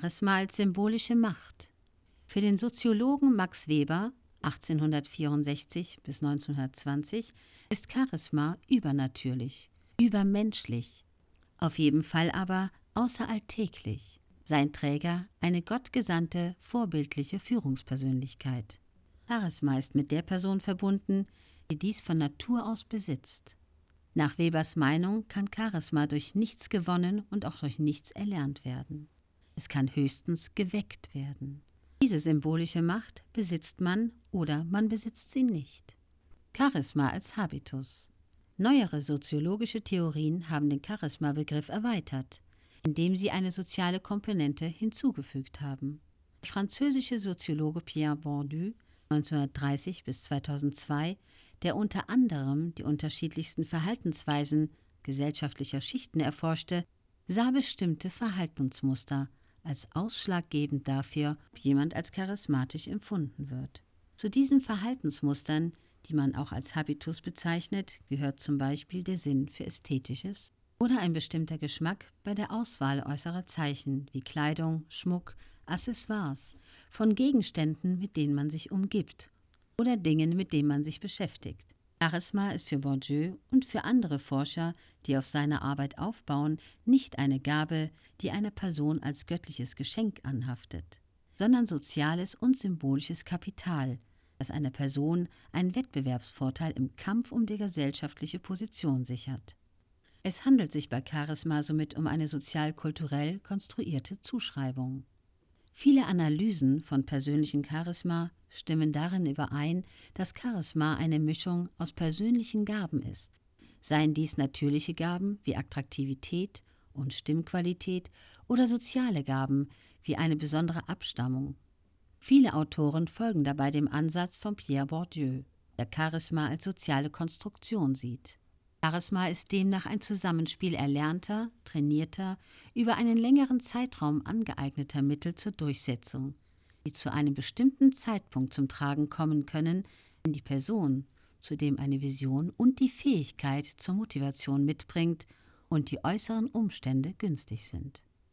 Charisma als symbolische Macht. Für den Soziologen Max Weber 1864 bis 1920 ist Charisma übernatürlich, übermenschlich, auf jeden Fall aber außeralltäglich. Sein Träger eine gottgesandte, vorbildliche Führungspersönlichkeit. Charisma ist mit der Person verbunden, die dies von Natur aus besitzt. Nach Webers Meinung kann Charisma durch nichts gewonnen und auch durch nichts erlernt werden. Es kann höchstens geweckt werden. Diese symbolische Macht besitzt man oder man besitzt sie nicht. Charisma als Habitus. Neuere soziologische Theorien haben den Charisma-Begriff erweitert, indem sie eine soziale Komponente hinzugefügt haben. Der französische Soziologe Pierre Bourdieu 1930 bis 2002, der unter anderem die unterschiedlichsten Verhaltensweisen gesellschaftlicher Schichten erforschte, sah bestimmte Verhaltensmuster als ausschlaggebend dafür, ob jemand als charismatisch empfunden wird. Zu diesen Verhaltensmustern, die man auch als Habitus bezeichnet, gehört zum Beispiel der Sinn für Ästhetisches oder ein bestimmter Geschmack bei der Auswahl äußerer Zeichen wie Kleidung, Schmuck, Accessoires, von Gegenständen, mit denen man sich umgibt oder Dingen, mit denen man sich beschäftigt. Charisma ist für Bourdieu und für andere Forscher, die auf seine Arbeit aufbauen, nicht eine Gabe, die einer Person als göttliches Geschenk anhaftet, sondern soziales und symbolisches Kapital, das einer Person einen Wettbewerbsvorteil im Kampf um die gesellschaftliche Position sichert. Es handelt sich bei Charisma somit um eine sozial-kulturell konstruierte Zuschreibung. Viele Analysen von persönlichem Charisma stimmen darin überein, dass Charisma eine Mischung aus persönlichen Gaben ist, seien dies natürliche Gaben wie Attraktivität und Stimmqualität oder soziale Gaben wie eine besondere Abstammung. Viele Autoren folgen dabei dem Ansatz von Pierre Bourdieu, der Charisma als soziale Konstruktion sieht. Charisma ist demnach ein Zusammenspiel erlernter, trainierter, über einen längeren Zeitraum angeeigneter Mittel zur Durchsetzung, die zu einem bestimmten Zeitpunkt zum Tragen kommen können, wenn die Person zudem eine Vision und die Fähigkeit zur Motivation mitbringt und die äußeren Umstände günstig sind.